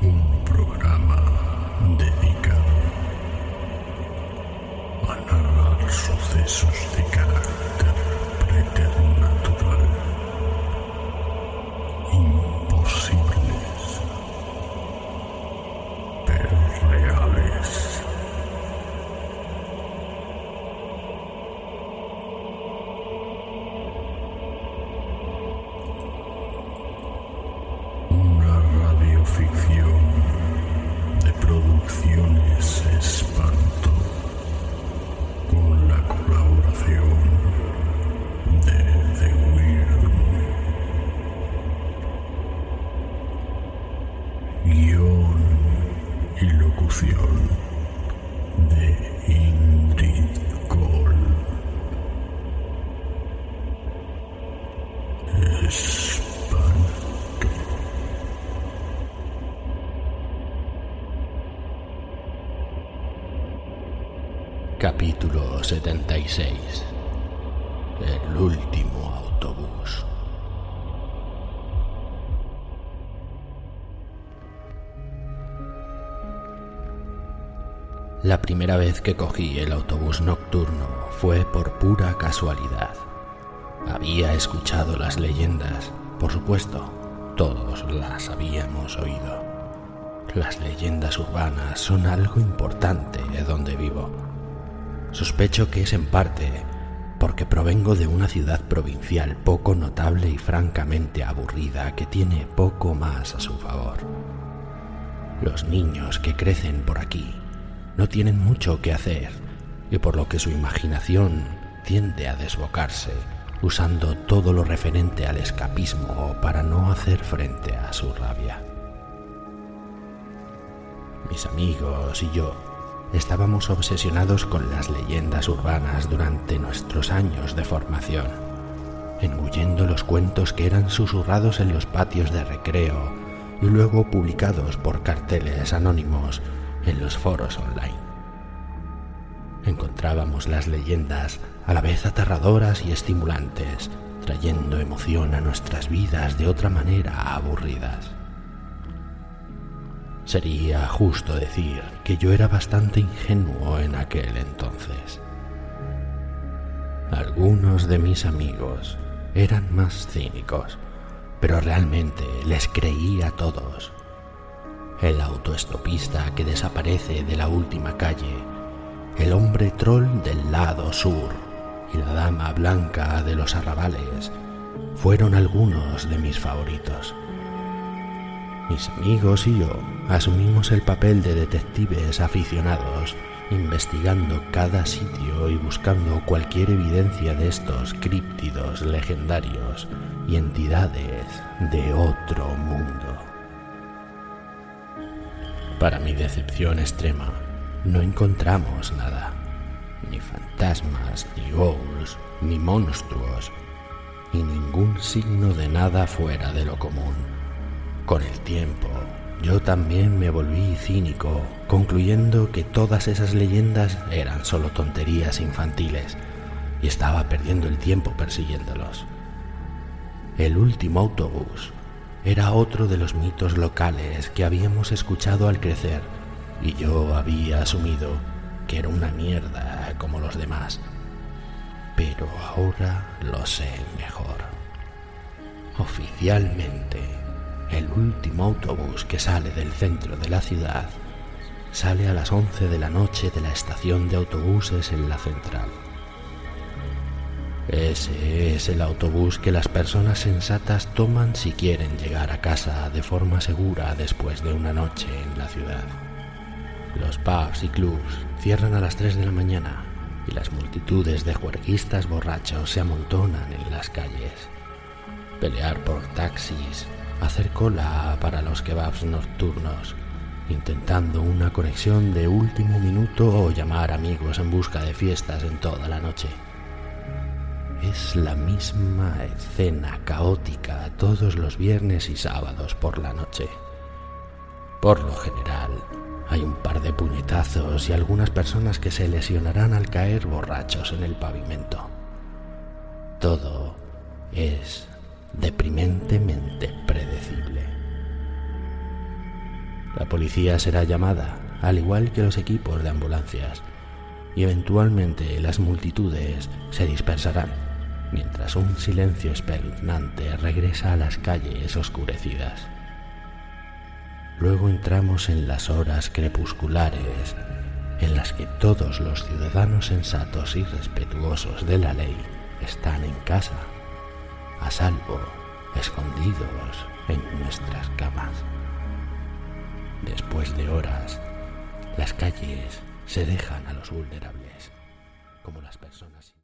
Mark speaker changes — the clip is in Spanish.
Speaker 1: Un programa dedicado a narrar sucesos de carácter preternatural. Locución de Ingrid Cole. Espanto.
Speaker 2: Capítulo 76 El último autobús La primera vez que cogí el autobús nocturno fue por pura casualidad. Había escuchado las leyendas, por supuesto, todos las habíamos oído. Las leyendas urbanas son algo importante donde vivo. Sospecho que es en parte porque provengo de una ciudad provincial poco notable y francamente aburrida que tiene poco más a su favor. Los niños que crecen por aquí no tienen mucho que hacer y por lo que su imaginación tiende a desbocarse usando todo lo referente al escapismo para no hacer frente a su rabia. Mis amigos y yo estábamos obsesionados con las leyendas urbanas durante nuestros años de formación, engullendo los cuentos que eran susurrados en los patios de recreo y luego publicados por carteles anónimos en los foros online. Encontrábamos las leyendas a la vez aterradoras y estimulantes, trayendo emoción a nuestras vidas de otra manera aburridas. Sería justo decir que yo era bastante ingenuo en aquel entonces. Algunos de mis amigos eran más cínicos, pero realmente les creí a todos. El autoestopista que desaparece de la última calle, el hombre troll del lado sur y la dama blanca de los arrabales fueron algunos de mis favoritos. Mis amigos y yo asumimos el papel de detectives aficionados, investigando cada sitio y buscando cualquier evidencia de estos críptidos legendarios y entidades de otro mundo. Para mi decepción extrema, no encontramos nada, ni fantasmas, ni ghouls, ni monstruos, y ningún signo de nada fuera de lo común. Con el tiempo, yo también me volví cínico, concluyendo que todas esas leyendas eran solo tonterías infantiles y estaba perdiendo el tiempo persiguiéndolos. El último autobús era otro de los mitos locales que habíamos escuchado al crecer y yo había asumido que era una mierda como los demás. Pero ahora lo sé mejor. Oficialmente, el último autobús que sale del centro de la ciudad sale a las 11 de la noche de la estación de autobuses en la central. Ese es el autobús que las personas sensatas toman si quieren llegar a casa de forma segura después de una noche en la ciudad. Los pubs y clubs cierran a las 3 de la mañana y las multitudes de juerguistas borrachos se amontonan en las calles. Pelear por taxis, hacer cola para los kebabs nocturnos, intentando una conexión de último minuto o llamar amigos en busca de fiestas en toda la noche. Es la misma escena caótica todos los viernes y sábados por la noche. Por lo general, hay un par de puñetazos y algunas personas que se lesionarán al caer borrachos en el pavimento. Todo es deprimentemente predecible. La policía será llamada, al igual que los equipos de ambulancias, y eventualmente las multitudes se dispersarán, mientras un silencio espeluznante regresa a las calles oscurecidas. Luego entramos en las horas crepusculares, en las que todos los ciudadanos sensatos y respetuosos de la ley están en casa, a salvo, escondidos en nuestras camas. Después de horas, las calles se dejan a los vulnerables, como las personas.